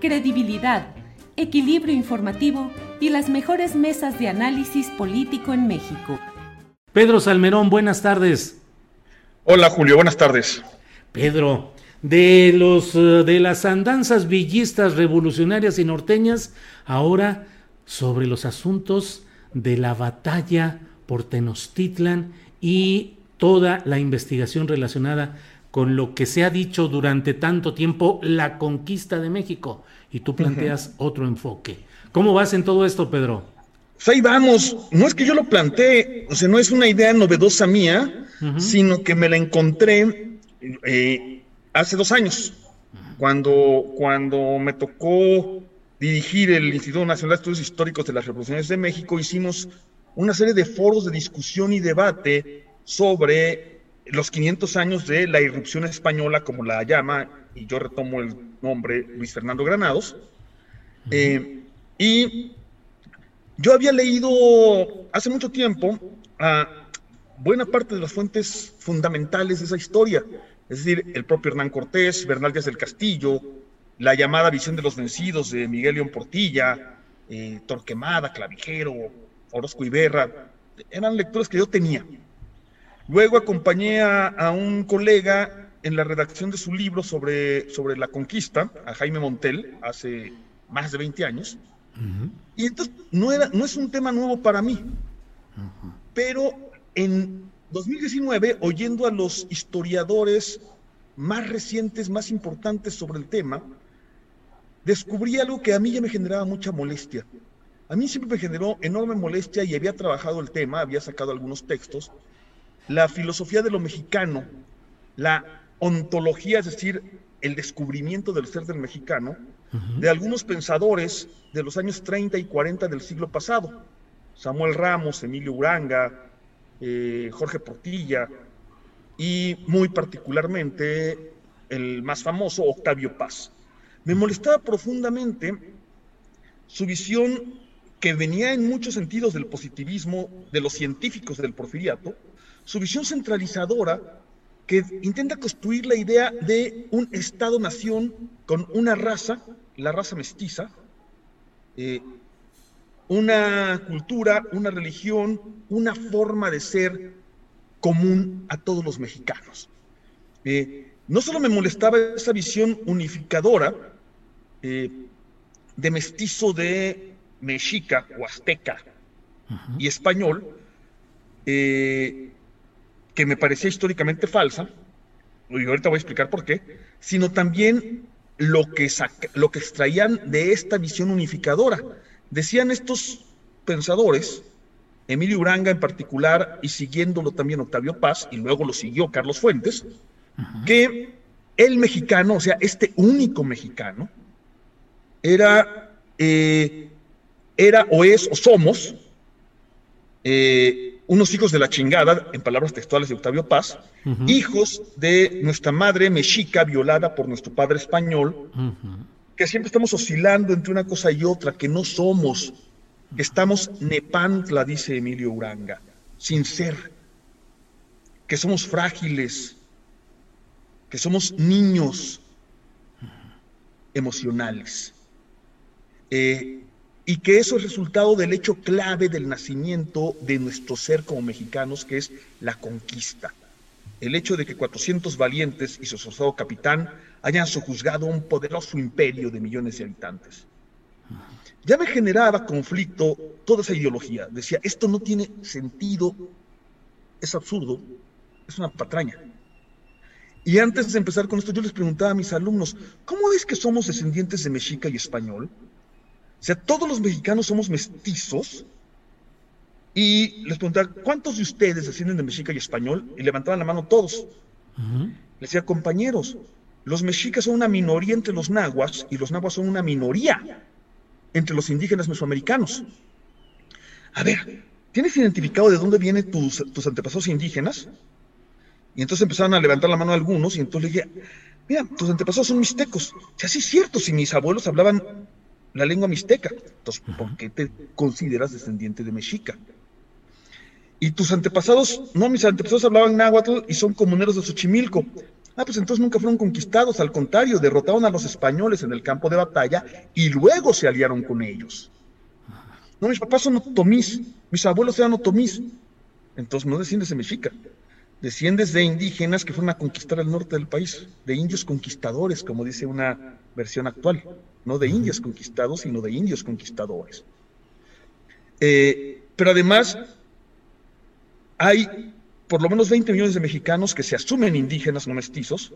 credibilidad, equilibrio informativo y las mejores mesas de análisis político en México. Pedro Salmerón, buenas tardes. Hola Julio, buenas tardes. Pedro, de los eh, de las andanzas villistas revolucionarias y norteñas, ahora sobre los asuntos de la batalla por Tenochtitlan y toda la investigación relacionada con lo que se ha dicho durante tanto tiempo, la conquista de México, y tú planteas otro enfoque. ¿Cómo vas en todo esto, Pedro? Pues ahí vamos. No es que yo lo planteé, o sea, no es una idea novedosa mía, sino que me la encontré eh, hace dos años, cuando, cuando me tocó dirigir el Instituto Nacional de Estudios Históricos de las Revoluciones de México, hicimos una serie de foros de discusión y debate sobre los 500 años de la irrupción española, como la llama, y yo retomo el nombre, Luis Fernando Granados. Eh, y yo había leído hace mucho tiempo a buena parte de las fuentes fundamentales de esa historia, es decir, el propio Hernán Cortés, Bernal Díaz del Castillo, la llamada visión de los vencidos de Miguel León Portilla, eh, Torquemada, Clavijero, Orozco Iberra, eran lecturas que yo tenía. Luego acompañé a, a, un colega en la redacción de su libro sobre, sobre la conquista, a Jaime Montel, hace más de 20 años. Uh -huh. Y entonces no, era, no es un tema nuevo para mí. Uh -huh. Pero en 2019, oyendo a los historiadores más recientes, más importantes sobre el tema, descubrí algo que a mí ya me generaba mucha molestia. A mí siempre me generó enorme molestia y había trabajado el tema, había sacado algunos textos, la filosofía de lo mexicano, la ontología, es decir, el descubrimiento del ser del mexicano, uh -huh. de algunos pensadores de los años 30 y 40 del siglo pasado. Samuel Ramos, Emilio Uranga, eh, Jorge Portilla y muy particularmente el más famoso, Octavio Paz. Me molestaba profundamente su visión que venía en muchos sentidos del positivismo de los científicos del porfiriato, su visión centralizadora que intenta construir la idea de un Estado-nación con una raza, la raza mestiza, eh, una cultura, una religión, una forma de ser común a todos los mexicanos. Eh, no solo me molestaba esa visión unificadora eh, de mestizo de mexica o azteca uh -huh. y español, eh, que me parecía históricamente falsa, y ahorita voy a explicar por qué, sino también lo que, lo que extraían de esta visión unificadora. Decían estos pensadores, Emilio Uranga en particular, y siguiéndolo también Octavio Paz, y luego lo siguió Carlos Fuentes, uh -huh. que el mexicano, o sea, este único mexicano, era, eh, era o es o somos eh, unos hijos de la chingada, en palabras textuales de Octavio Paz, uh -huh. hijos de nuestra madre mexica violada por nuestro padre español, uh -huh. que siempre estamos oscilando entre una cosa y otra, que no somos, que estamos nepantla, dice Emilio Uranga, sin ser, que somos frágiles, que somos niños. emocionales. Eh, y que eso es resultado del hecho clave del nacimiento de nuestro ser como mexicanos, que es la conquista. El hecho de que 400 valientes y su asociado capitán hayan sojuzgado un poderoso imperio de millones de habitantes. Ya me generaba conflicto toda esa ideología. Decía, esto no tiene sentido, es absurdo, es una patraña. Y antes de empezar con esto, yo les preguntaba a mis alumnos, ¿cómo es que somos descendientes de mexica y español? O sea, todos los mexicanos somos mestizos. Y les preguntaba, ¿cuántos de ustedes descienden de mexica y español? Y levantaban la mano todos. Les decía, compañeros, los mexicas son una minoría entre los nahuas y los nahuas son una minoría entre los indígenas mesoamericanos. A ver, ¿tienes identificado de dónde vienen tus, tus antepasados indígenas? Y entonces empezaron a levantar la mano algunos y entonces le dije, mira, tus antepasados son mixtecos. O sea, sí es cierto, si mis abuelos hablaban la lengua mixteca, entonces, ¿por qué te consideras descendiente de mexica? Y tus antepasados, no, mis antepasados hablaban náhuatl y son comuneros de Xochimilco. Ah, pues entonces nunca fueron conquistados, al contrario, derrotaron a los españoles en el campo de batalla y luego se aliaron con ellos. No, mis papás son otomís, mis abuelos eran otomís. Entonces no desciendes de mexica, desciendes de indígenas que fueron a conquistar el norte del país, de indios conquistadores, como dice una versión actual, no de indios conquistados, sino de indios conquistadores. Eh, pero además, hay por lo menos 20 millones de mexicanos que se asumen indígenas no mestizos.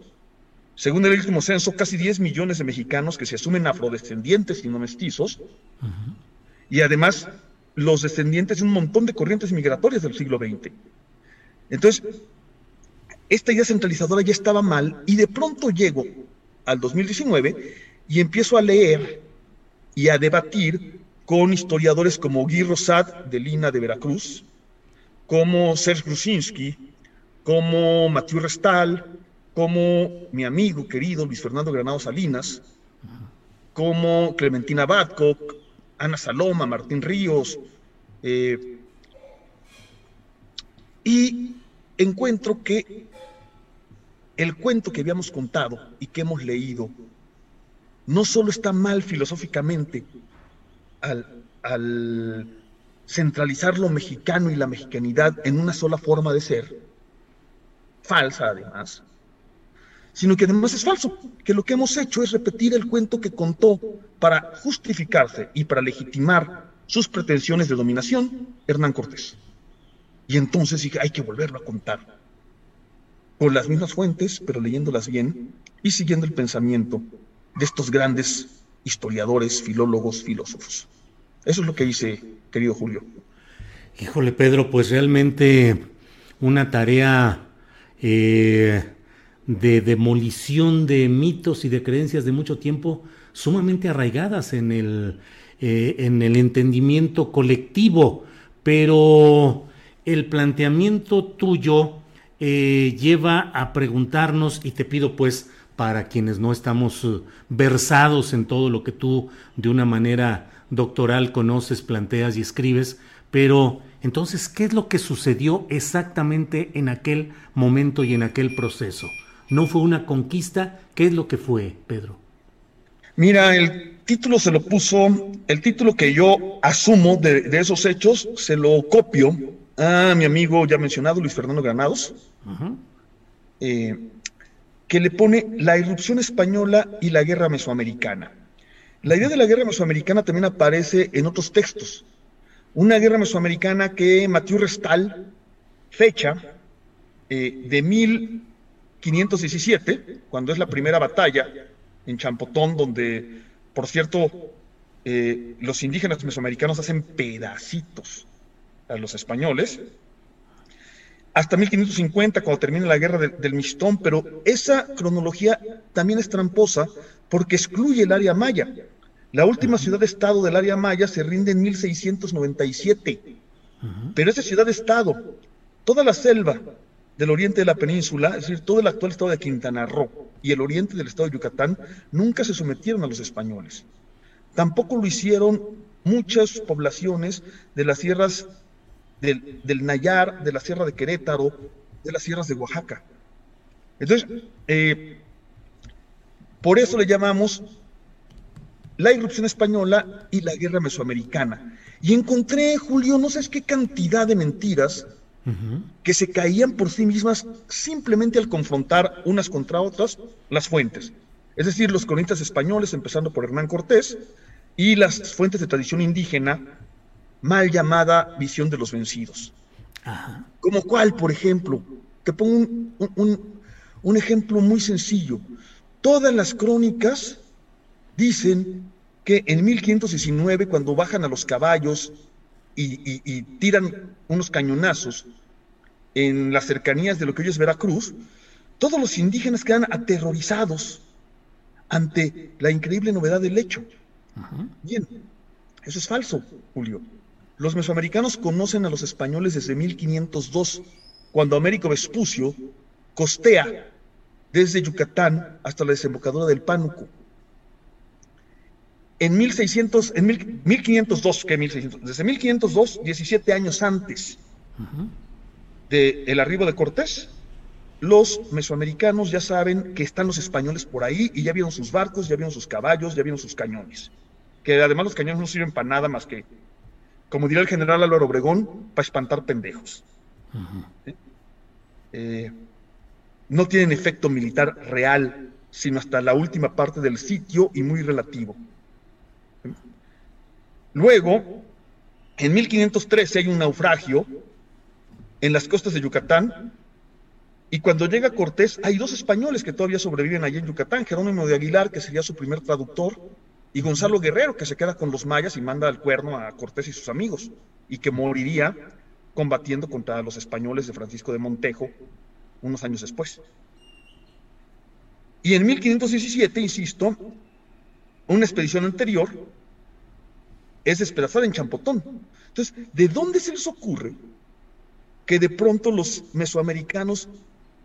Según el último censo, casi 10 millones de mexicanos que se asumen afrodescendientes y no mestizos. Y además, los descendientes de un montón de corrientes migratorias del siglo XX. Entonces, esta idea centralizadora ya estaba mal y de pronto llego al 2019 y empiezo a leer y a debatir con historiadores como Guy Rosat de Lina de Veracruz, como Serge Grusinski, como Mathieu Restal, como mi amigo querido Luis Fernando Granado Salinas, como Clementina Badcock, Ana Saloma, Martín Ríos, eh, y encuentro que el cuento que habíamos contado y que hemos leído no solo está mal filosóficamente al, centralizar lo mexicano y la mexicanidad en una sola forma de ser, falsa además, sino que además es falso, que lo que hemos hecho es repetir el cuento que contó para justificarse y para legitimar sus pretensiones de dominación Hernán Cortés. Y entonces dije, hay que volverlo a contar. Con las mismas fuentes, pero leyéndolas bien y siguiendo el pensamiento de estos grandes historiadores, filólogos, filósofos. Eso es lo que hice, querido Julio. Híjole, Pedro, pues realmente una tarea eh, de demolición de mitos y de creencias de mucho tiempo sumamente arraigadas en el, eh, en el entendimiento colectivo, pero el planteamiento tuyo eh, lleva a preguntarnos, y te pido pues para quienes no estamos eh, versados en todo lo que tú de una manera doctoral conoces, planteas y escribes, pero entonces, ¿qué es lo que sucedió exactamente en aquel momento y en aquel proceso? ¿No fue una conquista? ¿Qué es lo que fue, Pedro? Mira, el título se lo puso, el título que yo asumo de, de esos hechos, se lo copio a mi amigo ya mencionado, Luis Fernando Granados, eh, que le pone la irrupción española y la guerra mesoamericana. La idea de la guerra mesoamericana también aparece en otros textos. Una guerra mesoamericana que Mathieu Restal fecha eh, de 1517, cuando es la primera batalla en Champotón, donde, por cierto, eh, los indígenas mesoamericanos hacen pedacitos a los españoles, hasta 1550, cuando termina la guerra del Mistón, pero esa cronología también es tramposa porque excluye el área maya. La última ciudad-estado del área maya se rinde en 1697, pero esa ciudad-estado, toda la selva del oriente de la península, es decir, todo el actual estado de Quintana Roo y el oriente del estado de Yucatán, nunca se sometieron a los españoles. Tampoco lo hicieron muchas poblaciones de las sierras del, Nayar, de la Sierra de Querétaro, de las sierras de Oaxaca. Entonces, eh, por eso le llamamos la irrupción española y la guerra mesoamericana. Y encontré, Julio, no sabes qué cantidad de mentiras que se caían por sí mismas simplemente al confrontar unas contra otras las fuentes. Es decir, los cronistas españoles, empezando por Hernán Cortés, y las fuentes de tradición indígena, mal llamada visión de los vencidos. Como cuál, por ejemplo, te pongo un ejemplo muy sencillo. Todas las crónicas dicen que en 1519, cuando bajan a los caballos y, tiran unos cañonazos en las cercanías de lo que hoy es Veracruz, todos los indígenas quedan aterrorizados ante la increíble novedad del hecho. Bien, eso es falso, Julio. Los mesoamericanos conocen a los españoles desde 1502, cuando Américo Vespucio costea desde Yucatán hasta la desembocadura del Pánuco en 1600, en 1502, ¿qué 1600? Desde 1502, 17 años antes del arribo de Cortés, los mesoamericanos ya saben que están los españoles por ahí y ya vieron sus barcos, ya vieron sus caballos, ya vieron sus cañones. Que además los cañones no sirven para nada más que, como diría el general Álvaro Obregón, para espantar pendejos. Eh, no tienen efecto militar real, sino hasta la última parte del sitio y muy relativo. Luego, en 1513 hay un naufragio en las costas de Yucatán, y cuando llega Cortés hay dos españoles que todavía sobreviven allí en Yucatán, Jerónimo de Aguilar, que sería su primer traductor, y Gonzalo Guerrero, que se queda con los mayas y manda al cuerno a Cortés y sus amigos, y que moriría combatiendo contra los españoles de Francisco de Montejo unos años después. Y en 1517, insisto, una expedición anterior es despedazada en Champotón. Entonces, ¿de dónde se les ocurre que de pronto los mesoamericanos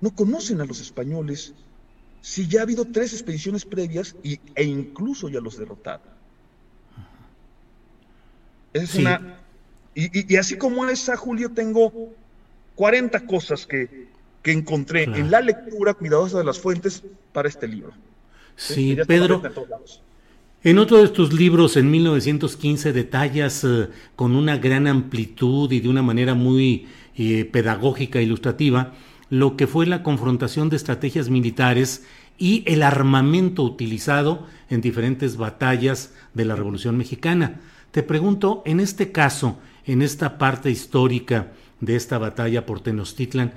no conocen a los españoles si ya ha habido tres expediciones previas y, e incluso ya los derrotaron? Es una... Y, así como esa, Julio, tengo 40 cosas que, encontré en la lectura cuidadosa de las fuentes para este libro. Sí, Pedro. En otro de tus libros, en 1915, detallas eh, con una gran amplitud y de una manera muy eh, pedagógica ilustrativa lo que fue la confrontación de estrategias militares y el armamento utilizado en diferentes batallas de la Revolución Mexicana. Te pregunto, en este caso, en esta parte histórica de esta batalla por Tenochtitlan,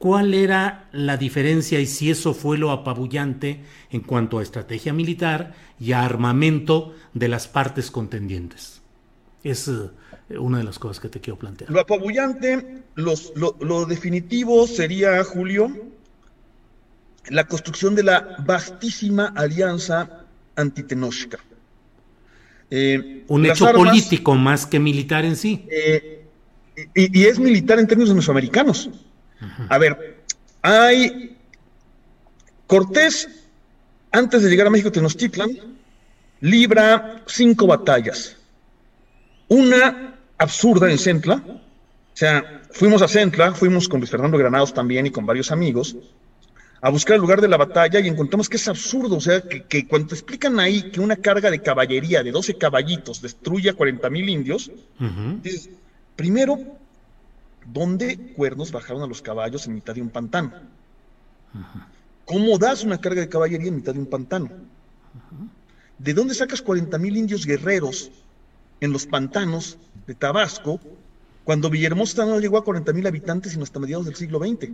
¿Cuál era la diferencia y si eso fue lo apabullante en cuanto a estrategia militar y a armamento de las partes contendientes? Es eh, una de las cosas que te quiero plantear. Lo apabullante, lo, definitivo sería, Julio, la construcción de la vastísima alianza antitenochca. Eh, Un hecho político más que militar en sí. Eh, y, y, es militar en términos mesoamericanos. A ver, hay Cortés, antes de llegar a México Tenochtitlan, libra cinco batallas. Una absurda en Centla, o sea, fuimos a Centla, fuimos con Luis Fernando Granados también y con varios amigos, a buscar el lugar de la batalla y encontramos que es absurdo, o sea, que, cuando te explican ahí que una carga de caballería de 12 caballitos destruye a 40 mil indios, dices, primero, ¿Dónde cuernos bajaron a los caballos en mitad de un pantano? ¿Cómo das una carga de caballería en mitad de un pantano? ¿De dónde sacas 40 mil indios guerreros en los pantanos de Tabasco cuando Villahermosa no llegó a 40 mil habitantes sino hasta mediados del siglo XX?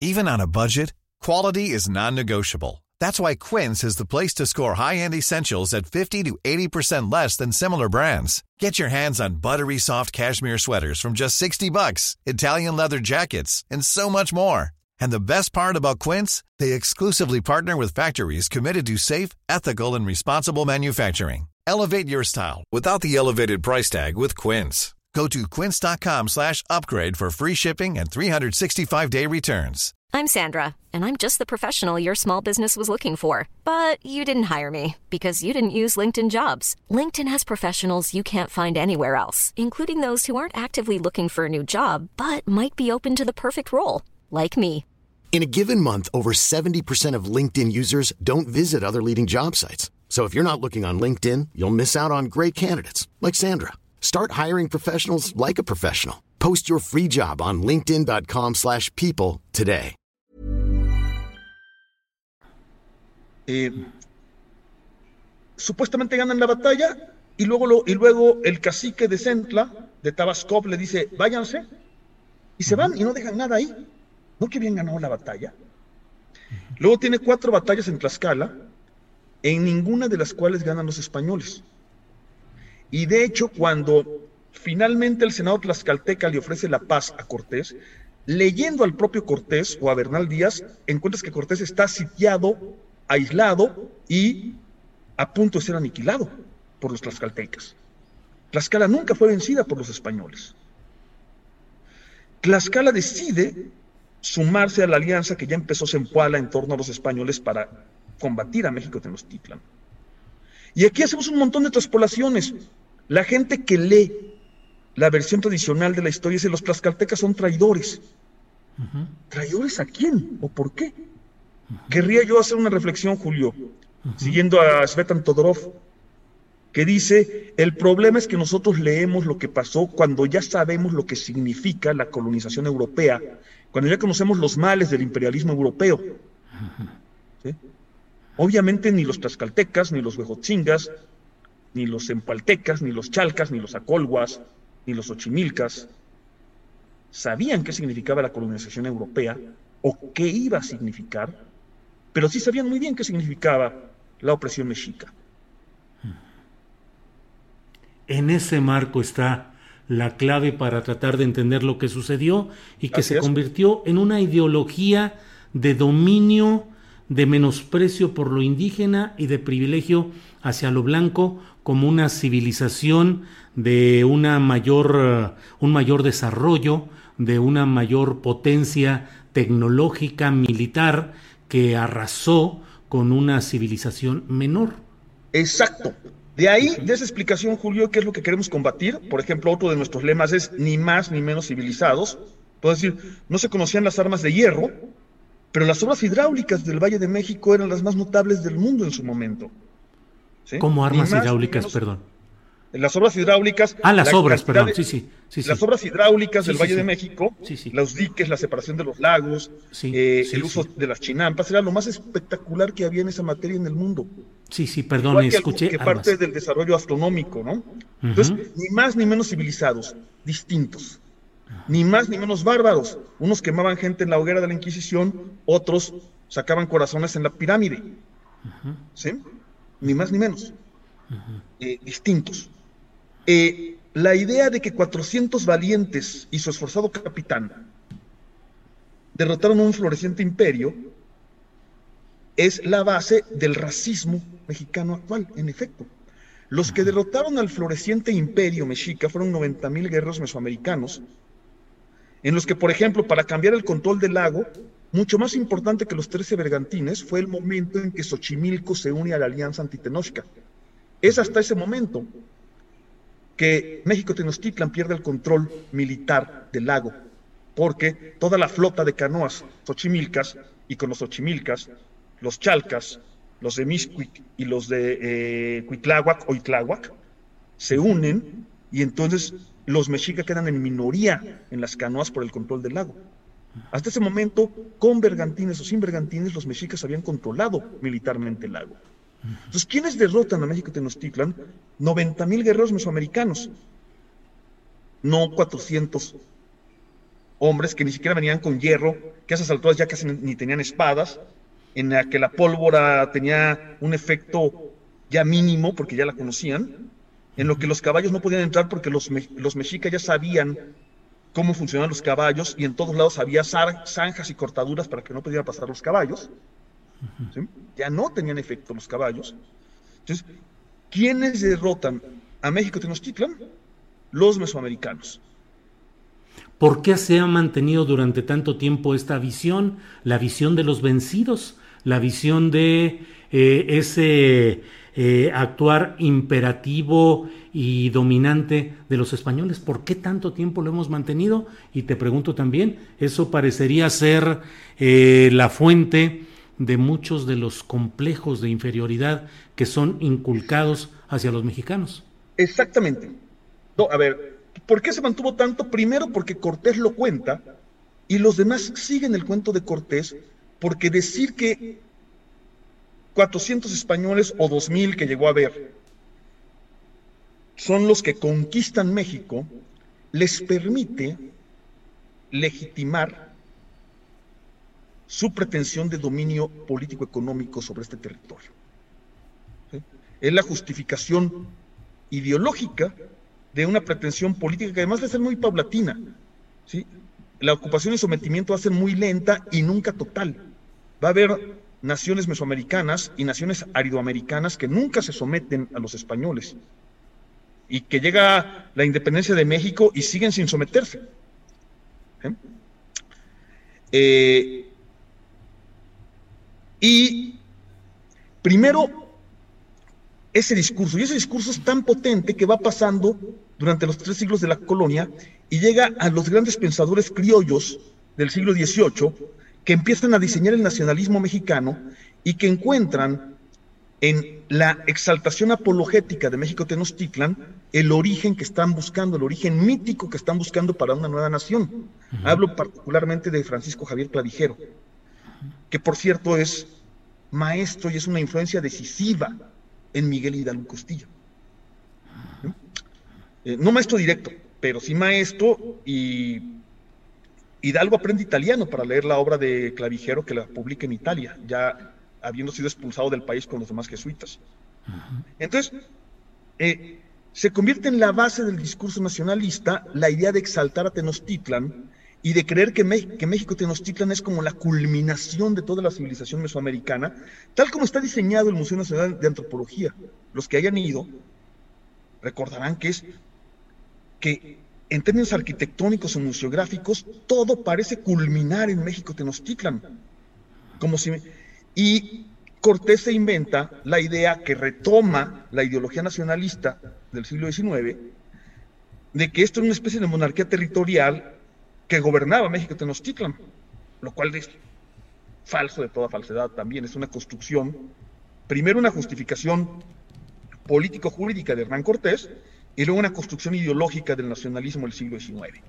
Even on a budget, quality is non-negotiable. That's why Quince is the place to score high-end essentials at 50 to 80% less than similar brands. Get your hands on buttery soft cashmere sweaters from just 60 bucks, Italian leather jackets, and so much more. And the best part about Quince, they exclusively partner with factories committed to safe, ethical, and responsible manufacturing. Elevate your style without the elevated price tag with Quince. Go to quince.com slash upgrade for free shipping and 365-day returns. I'm Sandra, and I'm just the professional your small business was looking for. But you didn't hire me because you didn't use LinkedIn Jobs. LinkedIn has professionals you can't find anywhere else, including those who aren't actively looking for a new job, but might be open to the perfect role, like me. In a given month, over 70% of LinkedIn users don't visit other leading job sites. So if you're not looking on LinkedIn, you'll miss out on great candidates like Sandra. Start hiring professionals like a professional. Post your free job on linkedin.com/people slash people today. Eh, supuestamente ganan la batalla y luego, lo- y luego el cacique de Centla, de Tabasco, le dice, váyanse, y se van y no dejan nada ahí. No que habían ganado la batalla. Luego tiene cuatro batallas en Tlaxcala, en ninguna de las cuales ganan los españoles. Y de hecho, cuando finalmente el Senado tlaxcalteca le ofrece la paz a Cortés, leyendo al propio Cortés o a Bernal Díaz, encuentras que Cortés está sitiado, aislado y a punto de ser aniquilado por los tlaxcaltecas. Tlaxcala nunca fue vencida por los españoles. Tlaxcala decide sumarse a la alianza que ya empezó Zempoala en torno a los españoles para combatir a México Tenochtitlan. Y aquí hacemos un montón de traspolaciones. La gente que lee la versión tradicional de la historia dice los tlaxcaltecas son traidores. ¿Traidores a quién o por qué? Querría yo hacer una reflexión, Julio, siguiendo a Svetan Todorov, que dice, el problema es que nosotros leemos lo que pasó cuando ya sabemos lo que significa la colonización europea, cuando ya conocemos los males del imperialismo europeo. Obviamente ni los tlaxcaltecas, ni los huejotzingas, ni los empaltecas, ni los chalcas, ni los acolhuas, ni los ochimilcas sabían qué significaba la colonización europea o qué iba a significar, pero sí sabían muy bien qué significaba la opresión mexica. En ese marco está la clave para tratar de entender lo que sucedió y que Así se es. convirtió en una ideología de dominio, de menosprecio por lo indígena y de privilegio hacia lo blanco como una civilización de una mayor, eh, un mayor desarrollo, de una mayor potencia tecnológica, militar, que arrasó con una civilización menor. Exacto. De ahí, de esa explicación, Julio, ¿qué es lo que queremos combatir? Por ejemplo, otro de nuestros lemas es ni más ni menos civilizados. Puedo decir, no se conocían las armas de hierro, pero las obras hidráulicas del Valle de México eran las más notables del mundo en su momento. ¿Sí? Como armas hidráulicas, menos- perdón. Las obras hidráulicas. Ah, las la obras, perdón. de- Sí, sí, sí, las obras hidráulicas del Valle de México, Sí, sí. los diques, la separación de los lagos, eh, el uso de las chinampas, era lo más espectacular que había en esa materia en el mundo. Sí, sí, perdón, Igual que, escuché que armas. parte del desarrollo astronómico, ¿no? Entonces, ni más ni menos civilizados, distintos. Ni más ni menos bárbaros. Unos quemaban gente en la hoguera de la Inquisición, otros sacaban corazones en la pirámide. ¿Sí? Ni más ni menos. Eh, distintos. Eh, la idea de que 400 valientes y su esforzado capitán derrotaron un floreciente imperio es la base del racismo mexicano actual, en efecto. Los que derrotaron al floreciente imperio mexica fueron 90 mil guerreros mesoamericanos, en los que, por ejemplo, para cambiar el control del lago, mucho más importante que los 13 bergantines fue el momento en que Xochimilco se une a la alianza antitenochca. Es hasta ese momento que México Tenochtitlan pierde el control militar del lago, porque toda la flota de canoas xochimilcas, y con los xochimilcas, los chalcas, los de Mixquic y los de eh, o Itláhuac, se unen y entonces los mexicas quedan en minoría en las canoas por el control del lago. Hasta ese momento, con bergantines o sin bergantines, los mexicas habían controlado militarmente el lago. Entonces, ¿quiénes derrotan a México Tenochtitlan? 90 mil guerreros mesoamericanos, no 400 hombres que ni siquiera venían con hierro, que a esas alturas ya casi ni tenían espadas, en la que la pólvora tenía un efecto ya mínimo porque ya la conocían, en lo que los caballos no podían entrar porque los, los mexicas ya sabían cómo funcionaban los caballos y en todos lados había zanjas y cortaduras para que no pudieran pasar los caballos. Ya no tenían efecto los caballos. Entonces, ¿quiénes derrotan a México Tenochtitlan? Los mesoamericanos. ¿Por qué se ha mantenido durante tanto tiempo esta visión? La visión de los vencidos, la visión de eh, ese eh, actuar imperativo y dominante de los españoles. ¿Por qué tanto tiempo lo hemos mantenido? Y te pregunto también, eso parecería ser eh, la fuente de muchos de los complejos de inferioridad que son inculcados hacia los mexicanos. Exactamente. A ver, ¿por qué se mantuvo tanto? Primero porque Cortés lo cuenta y los demás siguen el cuento de Cortés porque decir que 400 españoles o 2000 que llegó a ver son los que conquistan México, les permite legitimar su pretensión de dominio político-económico sobre este territorio. Es la justificación ideológica de una pretensión política que además de ser muy paulatina. ¿sí? La ocupación y sometimiento va a ser muy lenta y nunca total. Va a haber naciones mesoamericanas y naciones aridoamericanas que nunca se someten a los españoles y que llega la independencia de México y siguen sin someterse. ¿Eh? Y primero, ese discurso, y ese discurso es tan potente que va pasando durante los tres siglos de la colonia y llega a los grandes pensadores criollos del siglo XVIII que empiezan a diseñar el nacionalismo mexicano y que encuentran en la exaltación apologética de México Tenochtitlan el origen que están buscando, el origen mítico que están buscando para una nueva nación. Hablo particularmente de Francisco Javier Clavijero, que por cierto es maestro y es una influencia decisiva en Miguel Hidalgo Costillo. Eh, no maestro directo, pero sí maestro y Hidalgo aprende italiano para leer la obra de Clavijero que la publica en Italia, ya habiendo sido expulsado del país con los demás jesuitas. Entonces, eh, se convierte en la base del discurso nacionalista la idea de exaltar a Tenochtitlan y de creer que, México Tenochtitlan es como la culminación de toda la civilización mesoamericana, tal como está diseñado el Museo Nacional de Antropología. Los que hayan ido recordarán que es que en términos arquitectónicos o museográficos todo parece culminar en México Tenochtitlan, como si y Cortés se inventa la idea que retoma la ideología nacionalista del siglo XIX de que esto es una especie de monarquía territorial que gobernaba México Tenochtitlan, lo cual es falso de toda falsedad también, es una construcción, primero una justificación político-jurídica de Hernán Cortés y luego una construcción ideológica del nacionalismo del siglo XIX.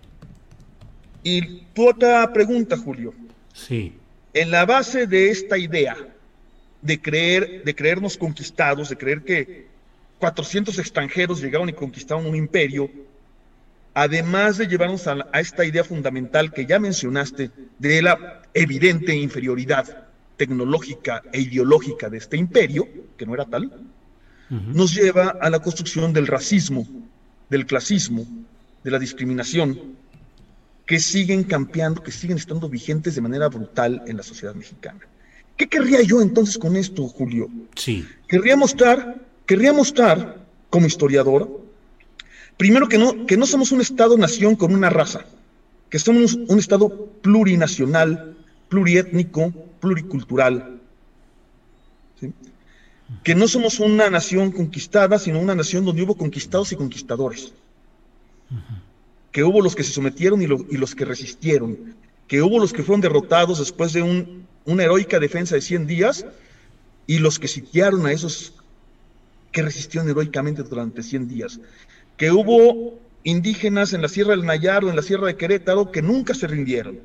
Y tu otra pregunta, Julio. Sí. En la base de esta idea de creer, de creernos conquistados, de creer que 400 extranjeros llegaron y conquistaron un imperio, además de llevarnos a, esta idea fundamental que ya mencionaste de la evidente inferioridad tecnológica e ideológica de este imperio, que no era tal, nos lleva a la construcción del racismo, del clasismo, de la discriminación, que siguen campeando, que siguen estando vigentes de manera brutal en la sociedad mexicana. ¿Qué querría yo entonces con esto, Julio? Sí. Querría mostrar, querría mostrar como historiador Primero que no, que no somos un Estado-nación con una raza, que somos un Estado plurinacional, pluriétnico, pluricultural. Que no somos una nación conquistada, sino una nación donde hubo conquistados y conquistadores. Que hubo los que se sometieron y, los que resistieron. Que hubo los que fueron derrotados después de una heroica defensa de 100 días y los que sitiaron a esos que resistieron heroicamente durante 100 días que hubo indígenas en la Sierra del Nayar o en la Sierra de Querétaro que nunca se rindieron.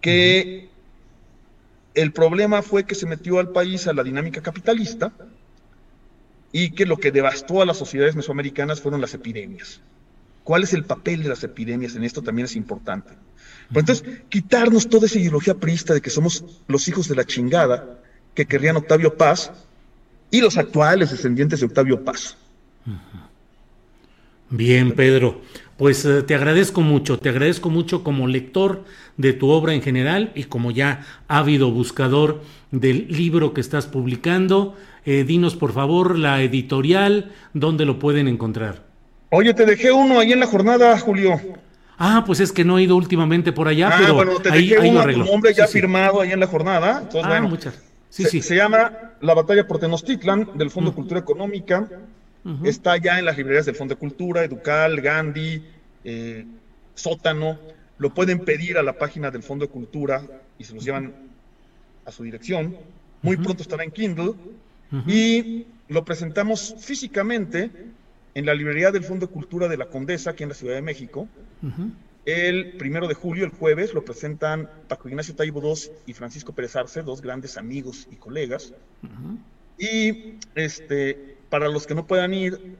Que el problema fue que se metió al país a la dinámica capitalista y que lo que devastó a las sociedades mesoamericanas fueron las epidemias. ¿Cuál es el papel de las epidemias en esto? También es importante. entonces, quitarnos toda esa ideología priista de que somos los hijos de la chingada que querrían Octavio Paz y los actuales descendientes de Octavio Paz. Bien, Pedro. Pues eh, te agradezco mucho, te agradezco mucho como lector de tu obra en general y como ya ávido buscador del libro que estás publicando. Eh, dinos por favor la editorial, dónde lo pueden encontrar. Oye, te dejé uno ahí en la jornada, Julio. Ah, pues es que no he ido últimamente por allá, ah, pero bueno, te dejé uno, tu nombre ya firmado ahí en la jornada. ah, muchas Sí, se, sí. se llama La batalla por Tenochtitlan del Fondo de Cultura Económica. Está ya en las librerías del Fondo de Cultura, Educal, Gandhi, eh, Sótano. Lo pueden pedir a la página del Fondo de Cultura y se los llevan a su dirección. Muy pronto estará en Kindle. Y lo presentamos físicamente en la librería del Fondo de Cultura de la Condesa, aquí en la Ciudad de México. El primero de julio, el jueves, lo presentan Paco Ignacio Taibo II y Francisco Pérez Arce, dos grandes amigos y colegas. Y este, para los que no puedan ir,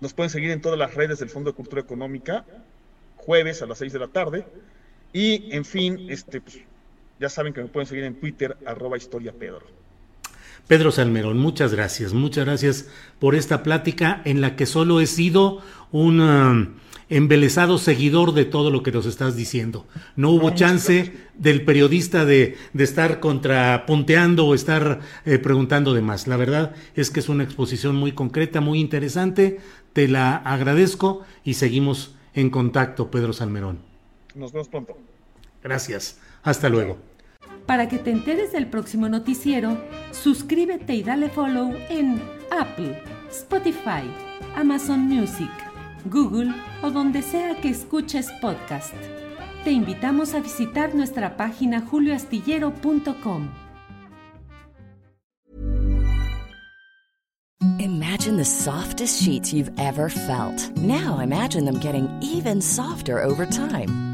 nos pueden seguir en todas las redes del Fondo de Cultura Económica, jueves a las 6 de la tarde. Y, en fin, este, pues, ya saben que me pueden seguir en Twitter, arroba historia Pedro. Pedro Salmerón, muchas gracias, muchas gracias por esta plática en la que solo he sido un um, embelesado seguidor de todo lo que nos estás diciendo. No hubo chance del periodista de, de estar contrapunteando o estar eh, preguntando de más. La verdad es que es una exposición muy concreta, muy interesante. Te la agradezco y seguimos en contacto, Pedro Salmerón. Nos vemos pronto. Gracias. Hasta luego. Para que te enteres del próximo noticiero, suscríbete y dale follow en Apple, Spotify, Amazon Music, Google o donde sea que escuches podcast. Te invitamos a visitar nuestra página julioastillero.com. Imagine the softest sheets you've ever felt. Now imagine them getting even softer over time.